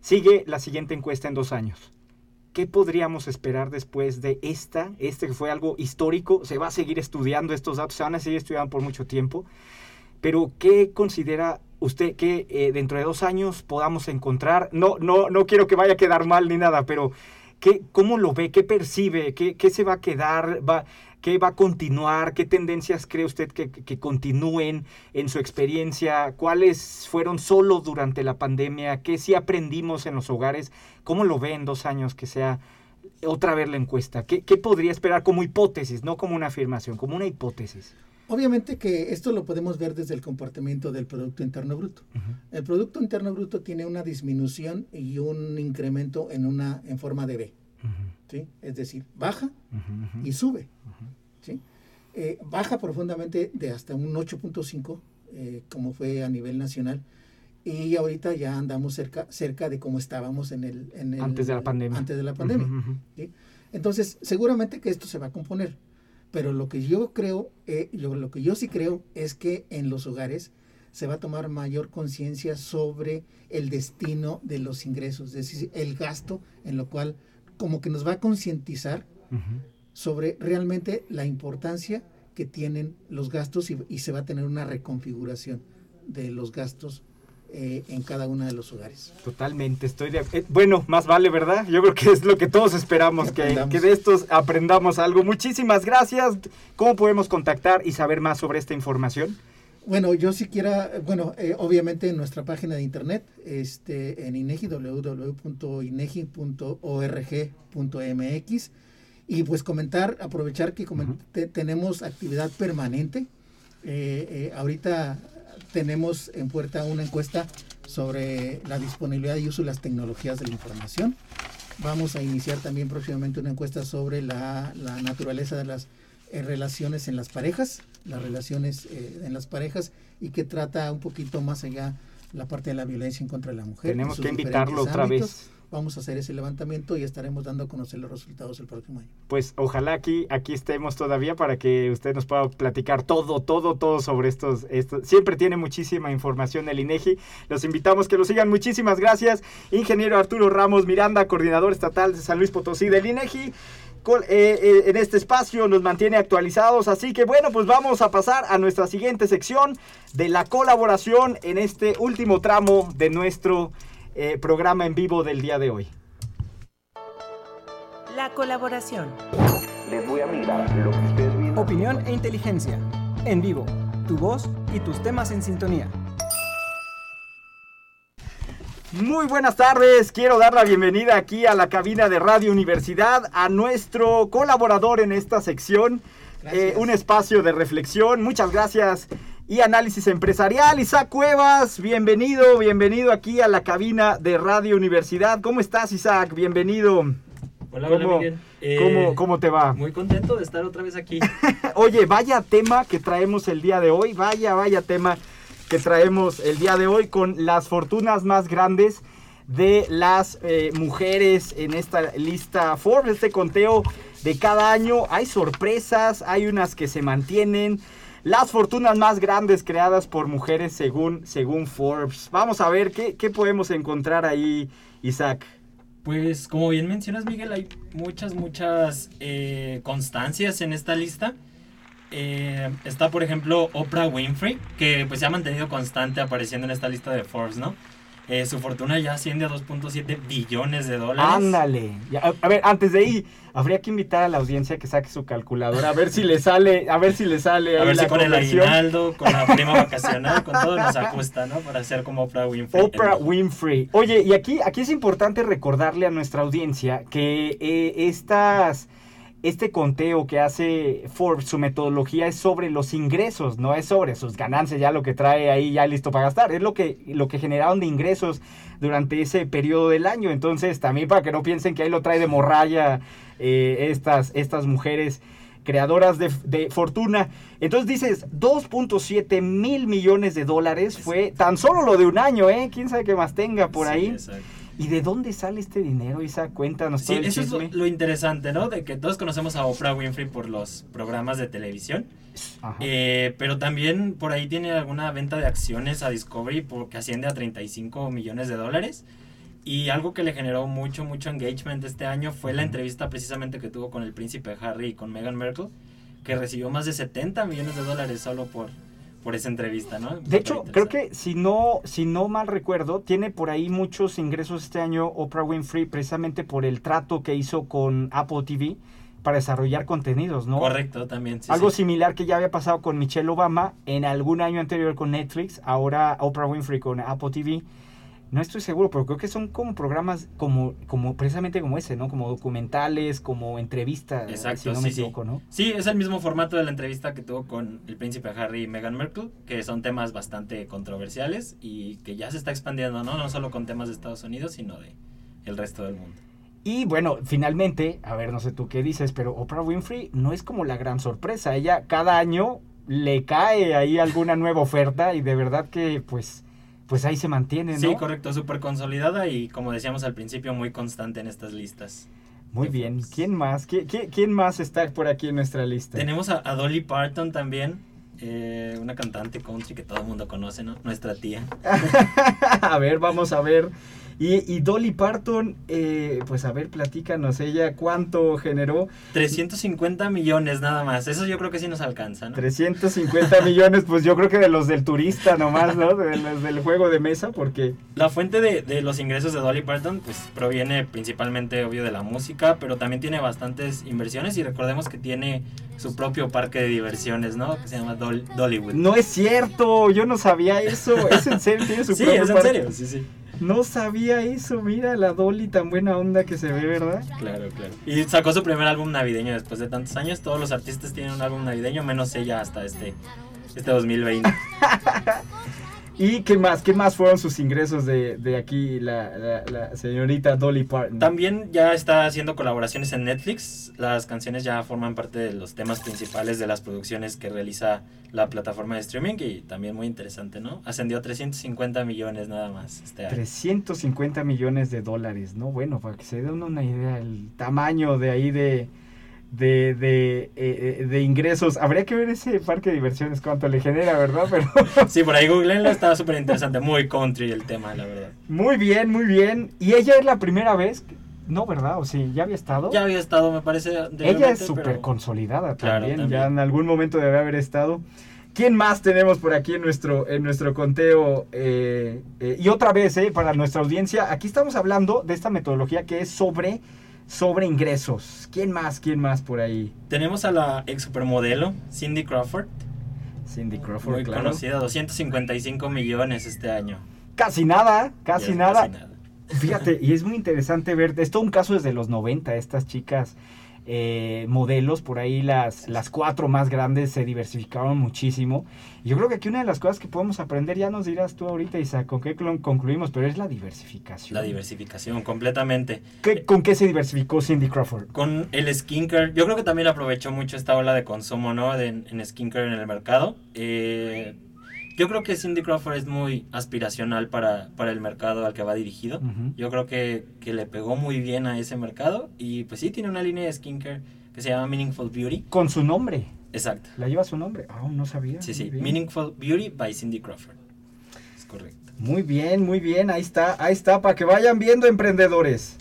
Sigue la siguiente encuesta en dos años. ¿Qué podríamos esperar después de esta? Este fue algo histórico, se va a seguir estudiando estos datos, se van a seguir estudiando por mucho tiempo, pero ¿qué considera usted que eh, dentro de dos años podamos encontrar? No, no, no quiero que vaya a quedar mal ni nada, pero ¿qué, ¿cómo lo ve? ¿Qué percibe? ¿Qué, qué se va a quedar? ¿Va, ¿Qué va a continuar? ¿Qué tendencias cree usted que, que continúen en su experiencia? ¿Cuáles fueron solo durante la pandemia? ¿Qué sí aprendimos en los hogares? ¿Cómo lo ve en dos años que sea otra vez la encuesta? ¿Qué, qué podría esperar como hipótesis, no como una afirmación, como una hipótesis? Obviamente que esto lo podemos ver desde el comportamiento del Producto Interno Bruto. El Producto Interno Bruto tiene una disminución y un incremento en, una, en forma de V. ¿sí? Es decir, baja y sube. ¿sí? Eh, baja profundamente de hasta un 8.5, eh, como fue a nivel nacional, y ahorita ya andamos cerca, cerca de cómo estábamos en el, en el- Antes de la pandemia. Antes de la pandemia. ¿sí? Entonces, seguramente que esto se va a componer. Pero lo que yo creo, eh, lo, lo que yo sí creo es que en los hogares se va a tomar mayor conciencia sobre el destino de los ingresos, es decir, el gasto, en lo cual como que nos va a concientizar sobre realmente la importancia que tienen los gastos y, y se va a tener una reconfiguración de los gastos eh, en cada uno de los hogares. Totalmente, estoy de eh, Bueno, más vale, ¿verdad? Yo creo que es lo que todos esperamos, que, de estos aprendamos algo. Muchísimas gracias. ¿Cómo podemos contactar y saber más sobre esta información? Bueno, yo si quiera, bueno, eh, obviamente en nuestra página de internet, este, en INEGI, www.inegi.org.mx, y pues comentar, aprovechar que comen- te- tenemos actividad permanente. Eh, ahorita tenemos en puerta una encuesta sobre la disponibilidad y uso de las tecnologías de la información. Vamos a iniciar también próximamente una encuesta sobre la, la naturaleza de las eh, relaciones en las parejas, las relaciones eh, en las parejas y que trata un poquito más allá la parte de la violencia en contra de la mujer. en Tenemos que invitarlo otra ámbitos. vez. Vamos a hacer ese levantamiento y estaremos dando a conocer los resultados el próximo año. Pues ojalá aquí, aquí estemos todavía para que usted nos pueda platicar todo, todo, todo sobre estos, estos. Siempre tiene muchísima información el INEGI. Los invitamos que lo sigan. Muchísimas gracias. Ingeniero Arturo Ramos Miranda, coordinador estatal de San Luis Potosí del INEGI. Eh, eh, en este espacio nos mantiene actualizados, así que bueno, pues vamos a pasar a nuestra siguiente sección de la colaboración en este último tramo de nuestro eh, programa en vivo del día de hoy. La colaboración. Les voy a mirar lo que ustedes vieron. Opinión e inteligencia. En vivo. Tu voz y tus temas en sintonía. Muy buenas tardes, quiero dar la bienvenida aquí a la cabina de Radio Universidad a nuestro colaborador en esta sección, eh, un espacio de reflexión, muchas gracias y análisis empresarial, Isaac Cuevas, bienvenido, bienvenido aquí a la cabina de Radio Universidad, ¿cómo estás Isaac? Bienvenido. Hola, hola ¿Cómo- Miguel. cómo- Eh, cómo te va? Muy contento de estar otra vez aquí. Oye, vaya tema que traemos el día de hoy, vaya, vaya tema que traemos el día de hoy con las fortunas más grandes de las eh, mujeres en esta lista Forbes, este conteo de cada año. Hay sorpresas, hay unas que se mantienen. Las fortunas más grandes creadas por mujeres según, según Forbes. Vamos a ver qué, qué podemos encontrar ahí, Isaac. Pues como bien mencionas Miguel, hay muchas, muchas eh, constancias en esta lista. Eh, está por ejemplo Oprah Winfrey, que pues se ha mantenido constante apareciendo en esta lista de Forbes, ¿no? Eh, su fortuna ya asciende a 2.7 billones de dólares. Ándale. Ya, a, a ver, antes de ahí, habría que invitar a la audiencia que saque su calculadora a ver si le sale, a ver si le sale A ver si con el aguinaldo, con la prima vacacional, con todo nos ajusta, ¿no? Para ser como Oprah Winfrey. Oprah Winfrey. Oye, y aquí, aquí es importante recordarle a nuestra audiencia que eh, estas este conteo que hace Forbes, su metodología es sobre los ingresos, no es sobre sus ganancias, ya lo que trae ahí ya listo para gastar, es lo que, lo que generaron de ingresos durante ese periodo del año. Entonces, también para que no piensen que ahí lo trae de morralla eh, estas, estas mujeres creadoras de, de fortuna. Entonces dices, 2.7 mil millones de dólares fue tan solo lo de un año, ¿eh? ¿Quién sabe qué más tenga por Sí, ahí? exacto. ¿Y de dónde sale este dinero, Isa? Cuéntanos Sí, todo el eso es lo, interesante, ¿no? De que todos conocemos a Oprah Winfrey por los programas de televisión. Ajá. Eh, pero también por ahí tiene alguna venta de acciones a Discovery porque asciende a 35 millones de dólares. Y algo que le generó mucho, mucho engagement este año fue la entrevista precisamente que tuvo con el príncipe Harry y con Meghan Markle, que recibió más de 70 millones de dólares solo por, por esa entrevista, ¿no? De hecho, creo que si no, si no mal recuerdo, tiene por ahí muchos ingresos este año Oprah Winfrey precisamente por el trato que hizo con Apple TV para desarrollar contenidos, ¿no? Correcto, también. sí, Algo sí. similar que ya había pasado con Michelle Obama en algún año anterior con Netflix, ahora Oprah Winfrey con Apple TV. No estoy seguro, pero creo que son como programas como, como precisamente como ese, ¿no? Como documentales, como entrevistas, Exacto, si no sí, me sí. equivoco, ¿no? Sí, es el mismo formato de la entrevista que tuvo con el príncipe Harry y Meghan Markle, que son temas bastante controversiales y que ya se está expandiendo, ¿no? No solo con temas de Estados Unidos, sino de el resto del mundo. Y bueno, finalmente, a ver, no sé tú qué dices, pero Oprah Winfrey no es como la gran sorpresa. Ella cada año le cae ahí alguna nueva oferta y de verdad que pues, pues ahí se mantiene, ¿no? Sí, correcto, súper consolidada y como decíamos al principio, muy constante en estas listas. Muy bien. ¿Quién más? ¿Qui- qui- quién más está por aquí en nuestra lista? Tenemos a, a Dolly Parton también, eh, una cantante country que todo el mundo conoce, ¿no? Nuestra tía. a ver, vamos a ver. Y, y Dolly Parton, eh, pues a ver, platícanos ella cuánto generó. 350 millones nada más, eso yo creo que sí nos alcanza, ¿no? 350 millones, pues yo creo que de los del turista nomás, ¿no? De los del juego de mesa, porque... La fuente de, de los ingresos de Dolly Parton pues proviene principalmente obvio de la música, pero también tiene bastantes inversiones y recordemos que tiene su propio parque de diversiones, ¿no? Que se llama Dol- Dollywood. No es cierto, yo no sabía eso. ¿Es en serio? ¿Tiene su Sí, propio es en parque? serio, sí, sí. No sabía eso, mira la Dolly tan buena onda que se ve, ¿verdad? Claro, claro. Y sacó su primer álbum navideño después de tantos años. Todos los artistas tienen un álbum navideño, menos ella hasta este, este 2020. ¿Y qué más? ¿Qué más fueron sus ingresos de, de aquí la, la- la señorita Dolly Parton? También ya está haciendo colaboraciones en Netflix. Las canciones ya forman parte de los temas principales de las producciones que realiza la plataforma de streaming y también muy interesante, ¿no? Ascendió a 350 millones nada más este año. 350 millones de dólares, ¿no? Bueno, para que se den una idea el tamaño de ahí de, de, de, eh, eh, de ingresos. Habría que ver ese parque de diversiones cuánto le genera, ¿verdad? Pero Sí, por ahí googleenlo, estaba súper interesante, muy country el tema, la verdad. muy bien, muy bien. ¿Y ella es la primera vez? que- No, ¿verdad? ¿O sí? ¿Ya había estado? Ya había estado, me parece. Ella es súper pero- consolidada Claro, también, ya en algún momento debe haber estado. ¿Quién más tenemos por aquí en nuestro, en nuestro conteo? Eh, eh, y otra vez, eh, para nuestra audiencia, aquí estamos hablando de esta metodología que es sobre, sobre ingresos. ¿Quién más? ¿Quién más por ahí? Tenemos a la ex supermodelo, Cindy Crawford, Cindy Crawford, muy claro. conocida, 255 millones este año. Casi nada, casi nada. casi nada. Fíjate, y es muy interesante ver, es todo un caso desde los 90, estas chicas eh, modelos, por ahí las, las cuatro más grandes se diversificaron muchísimo. Y yo creo que aquí una de las cosas que podemos aprender, ya nos dirás tú ahorita, Isa, con qué concluimos, pero es la diversificación. La diversificación, completamente. ¿Qué- ¿Con qué se diversificó Cindy Crawford? Con el skincare, yo creo que también aprovechó mucho esta ola de consumo, ¿no? De- en skincare en el mercado. Eh, yo creo que Cindy Crawford es muy aspiracional para, para el mercado al que va dirigido. Yo creo que, que le pegó muy bien a ese mercado y pues sí, tiene una línea de skincare que se llama Meaningful Beauty. Con su nombre. Exacto. ¿La lleva su nombre? Ah, no sabía. Sí, sí. Meaningful Beauty by Cindy Crawford. Es correcto. Muy bien, muy bien, ahí está, ahí está, para que vayan viendo emprendedores.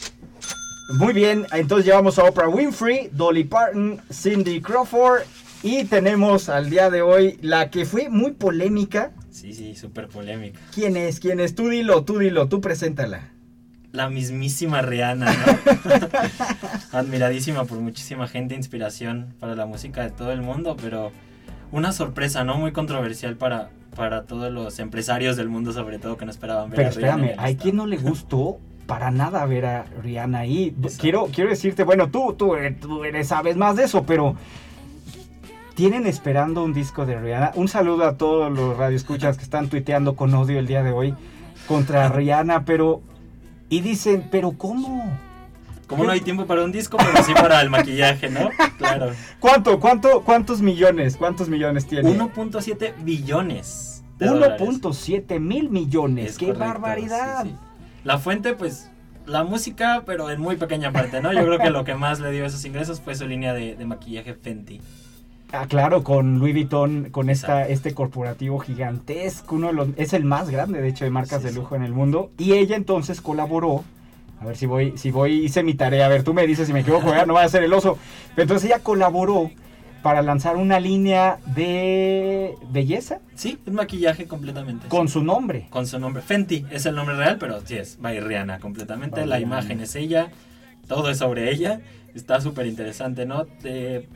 Muy bien, entonces llevamos a Oprah Winfrey, Dolly Parton, Cindy Crawford y tenemos al día de hoy la que fue muy polémica. Sí, sí, súper polémica. ¿Quién es? ¿Quién es? Tú dilo, tú dilo, tú preséntala. La mismísima Rihanna, ¿no? Admiradísima por muchísima gente, inspiración para la música de todo el mundo, pero una sorpresa, ¿no? Muy controversial para, para todos los empresarios del mundo, sobre todo, que no esperaban ver Pero a Rihanna espérame, ¿hay quien no le gustó para nada ver a Rihanna ahí. Quiero, quiero decirte, bueno, tú, tú, eres- tú eres, sabes más de eso, pero tienen esperando un disco de Rihanna. Un saludo a todos los radioescuchas que están tuiteando con odio el día de hoy contra Rihanna, pero... Y dicen, pero ¿cómo? Como no hay tiempo para un disco, pero sí para el maquillaje, ¿no? Claro. ¿Cuánto, cuánto, cuántos millones? ¿Cuántos millones tiene? 1.7 billones. de dólares. 1.7 mil millones. Es ¡Qué correcto, barbaridad! sí, sí. La fuente, pues, la música, pero en muy pequeña parte, ¿no? Yo creo que lo que más le dio esos ingresos fue su línea de, de maquillaje Fenty. Ah, claro, con Louis Vuitton, con esta, este corporativo gigantesco, uno de los, es el más grande, de hecho, de marcas de lujo en el mundo. Y ella entonces colaboró. A ver si voy, si voy, hice mi tarea. A ver, tú me dices si me equivoco, ya no voy a ser el oso. Pero entonces ella colaboró para lanzar una línea de belleza Sí, es maquillaje completamente. con su nombre. Con su nombre. Fenty es el nombre real, pero sí es by Rihanna completamente. By la Rihanna. imagen es ella, todo es sobre ella. Está súper interesante, ¿no?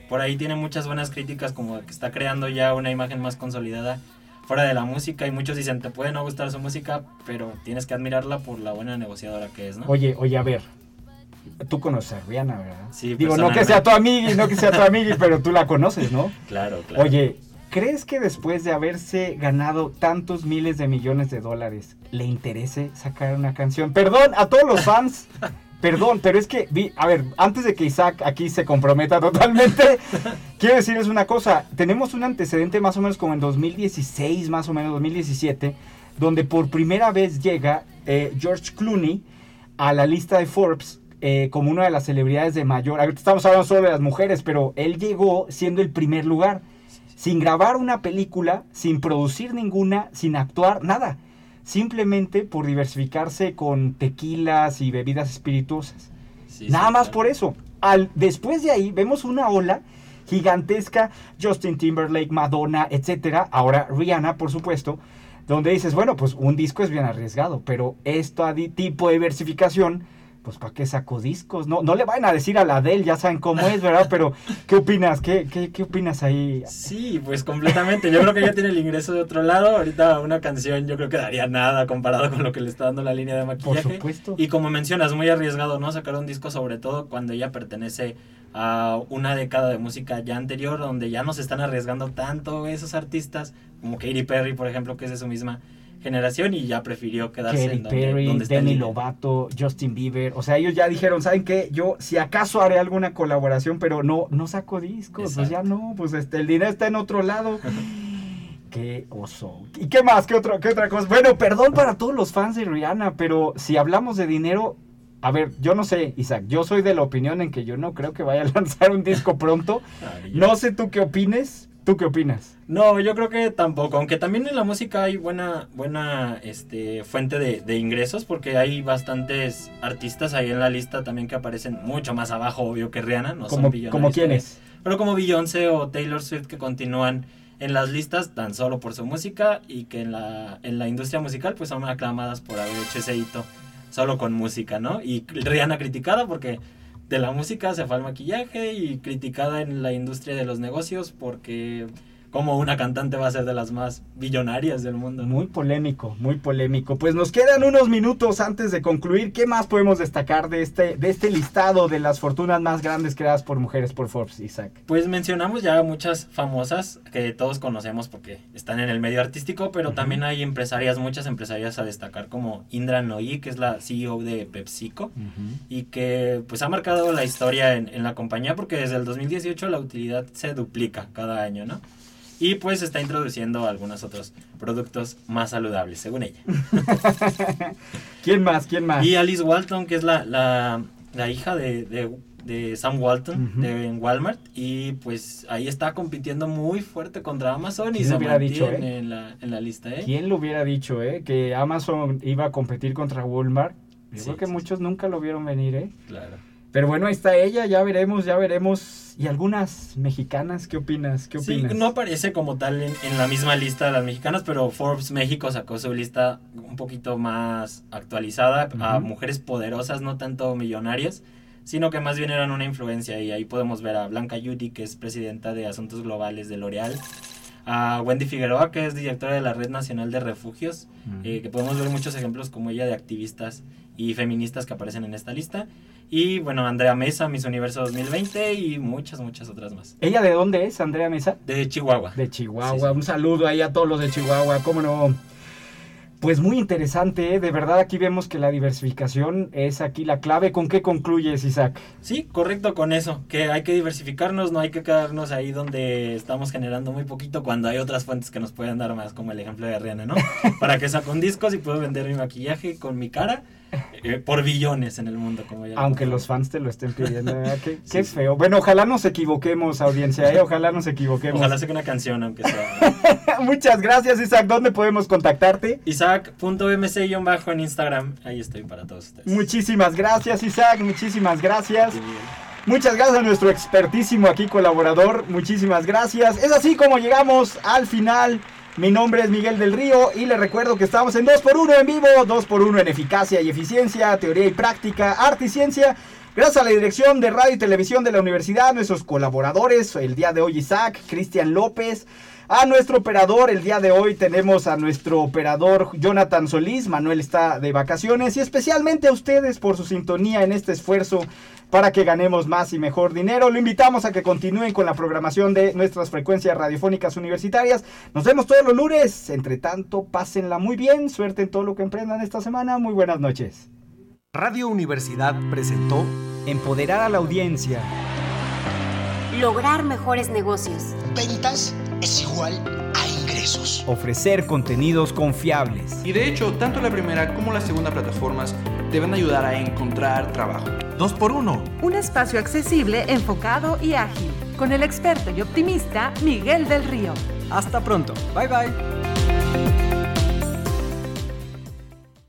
Por ahí tiene muchas buenas críticas, como que está creando ya una imagen más consolidada fuera de la música. Y muchos dicen, te puede no gustar su música, pero tienes que admirarla por la buena negociadora que es, ¿no? Oye, oye, a ver. Tú conoces a Rihanna, ¿verdad? Sí, Digo, no que sea tu amigui, no que sea tu amigui, pero tú la conoces, ¿no? Claro, claro. Oye, ¿crees que después de haberse ganado tantos miles de millones de dólares, le interese sacar una canción? Perdón a todos los fans, perdón, pero es que, vi- a ver, antes de que Isaac aquí se comprometa totalmente, quiero decirles una cosa. Tenemos un antecedente más o menos como en 2016, más o menos 2017, donde por primera vez llega eh, George Clooney a la lista de Forbes eh, como una de las celebridades de mayor. Ahorita estamos hablando solo de las mujeres, pero él llegó siendo el primer lugar, sin grabar una película, sin producir ninguna, sin actuar, nada. Simplemente por diversificarse con tequilas y bebidas espirituosas. Sí, Nada sí, más claro. por eso. Al, después de ahí vemos una ola gigantesca, Justin Timberlake, Madonna, etcétera. Ahora Rihanna, por supuesto, donde dices, bueno, pues un disco es bien arriesgado, pero esto tipo de diversificación, pues ¿para qué saco discos? No, no le vayan a decir a la Adele, ya saben cómo es, ¿verdad? Pero, ¿qué opinas? ¿Qué, qué, qué opinas ahí? Sí, pues completamente. Yo creo que ya tiene el ingreso de otro lado. Ahorita una canción yo creo que daría nada comparado con lo que le está dando la línea de maquillaje. Por supuesto. Y como mencionas, muy arriesgado, ¿no? Sacar un disco sobre todo cuando ella pertenece a una década de música ya anterior, donde ya no se están arriesgando tanto esos artistas, como Katy Perry, por ejemplo, que es de su misma generación y ya prefirió quedarse Katy en donde, Perry, donde está Demi. Lovato, Justin Bieber. O sea, ellos ya dijeron, ¿saben qué? Yo si acaso haré alguna colaboración, pero no, no saco discos. Pues ya no, pues este, el dinero está en otro lado. Qué oso. ¿Y qué más? ¿Qué, otro, ¿Qué otra cosa? Bueno, perdón para todos los fans de Rihanna, pero si hablamos de dinero, a ver, yo no sé, Isaac, yo soy de la opinión en que yo no creo que vaya a lanzar un disco pronto. No sé tú qué opines. ¿Tú qué opinas? No, yo creo que tampoco, aunque también en la música hay buena, buena este, fuente de, de ingresos, porque hay bastantes artistas ahí en la lista también que aparecen mucho más abajo, obvio que Rihanna, no ¿Como, son como quiénes? Pero como Beyoncé o Taylor Swift que continúan en las listas tan solo por su música y que en la, en la industria musical pues son aclamadas por haber hecho ese hito solo con música, ¿no? Y Rihanna criticada porque de la música se fue al maquillaje y criticada en la industria de los negocios porque como una cantante va a ser de las más billonarias del mundo. ¿no? Muy polémico, muy polémico. Pues nos quedan unos minutos antes de concluir. ¿Qué más podemos destacar de este, de este listado de las fortunas más grandes creadas por mujeres por Forbes, Isaac? Pues mencionamos ya muchas famosas que todos conocemos porque están en el medio artístico, pero también hay empresarias, muchas empresarias a destacar como Indra Nooyi, que es la CEO de PepsiCo y que pues ha marcado la historia en, en la compañía porque desde el 2018 la utilidad se duplica cada año, ¿no? Y pues está introduciendo algunos otros productos más saludables, según ella. ¿Quién más? ¿Quién más? Y Alice Walton, que es la, la, la hija de, de, de Sam Walton Ujú. de en Walmart. Y pues ahí está compitiendo muy fuerte contra Amazon y ¿Quién se hubiera dicho, eh? en, la, en la lista, ¿eh? ¿Quién lo hubiera dicho, eh? Que Amazon iba a competir contra Walmart. Yo Sí, creo que sí, muchos nunca lo vieron venir, ¿eh? Claro. Pero bueno, ahí está ella, ya veremos, ya veremos. ¿Y algunas mexicanas? ¿Qué opinas? ¿Qué Sí, opinas? no aparece como tal en, en la misma lista de las mexicanas, pero Forbes México sacó su lista un poquito más actualizada a mujeres poderosas, no tanto millonarias, sino que más bien eran una influencia. Y ahí podemos ver a Blanca Yudi, que es presidenta de Asuntos Globales de L'Oreal, a Wendy Figueroa, que es directora de la Red Nacional de Refugios, eh, que podemos ver muchos ejemplos como ella de activistas y feministas que aparecen en esta lista. Y bueno, Andrea Mesa, Miss Universo 2020 y muchas, muchas otras más. ¿Ella de dónde es, Andrea Mesa? De Chihuahua. De Chihuahua. Sí, sí. Un saludo ahí a todos los de Chihuahua, cómo no. Pues muy interesante, ¿eh? de verdad aquí vemos que la diversificación es aquí la clave. ¿Con qué concluyes, Isaac? Sí, correcto con eso, que hay que diversificarnos, no hay que quedarnos ahí donde estamos generando muy poquito cuando hay otras fuentes que nos pueden dar más, como el ejemplo de Rihanna, ¿no? Para que saco un disco y puedo vender mi maquillaje con mi cara eh, por billones en el mundo, como ya Aunque los fans te lo estén pidiendo, ¿verdad? Qué, qué sí. feo. Bueno, ojalá nos equivoquemos, audiencia, ¿eh? Ojalá nos equivoquemos. Ojalá saque una canción, aunque sea. Muchas gracias, Isaac. ¿Dónde podemos contactarte? Isaac.mc-bajo en Instagram, ahí estoy para todos ustedes. Muchísimas gracias, Isaac. Muchísimas gracias. Muchas gracias a nuestro expertísimo aquí colaborador. Muchísimas gracias. Es así como llegamos al final. Mi nombre es Miguel del Río y le recuerdo que estamos en 2x1 en vivo, 2x1 en eficacia y eficiencia, teoría y práctica, arte y ciencia. Gracias a la dirección de radio y televisión de la universidad, nuestros colaboradores, el día de hoy Isaac, Cristian López, a nuestro operador, el día de hoy tenemos a nuestro operador Jonathan Solís, Manuel está de vacaciones y especialmente a ustedes por su sintonía en este esfuerzo para que ganemos más y mejor dinero. Lo invitamos a que continúen con la programación de nuestras frecuencias radiofónicas universitarias. Nos vemos todos los lunes. Entre tanto, pásenla muy bien. Suerte en todo lo que emprendan esta semana. Muy buenas noches. Radio Universidad presentó Empoderar a la audiencia. Lograr mejores negocios. Ventas es igual a ingresos. Ofrecer contenidos confiables. Y de hecho, tanto la primera como la segunda plataformas te van a ayudar a encontrar trabajo. 2x1. Un espacio accesible, enfocado y ágil. Con el experto y optimista Miguel del Río. Hasta pronto. Bye bye.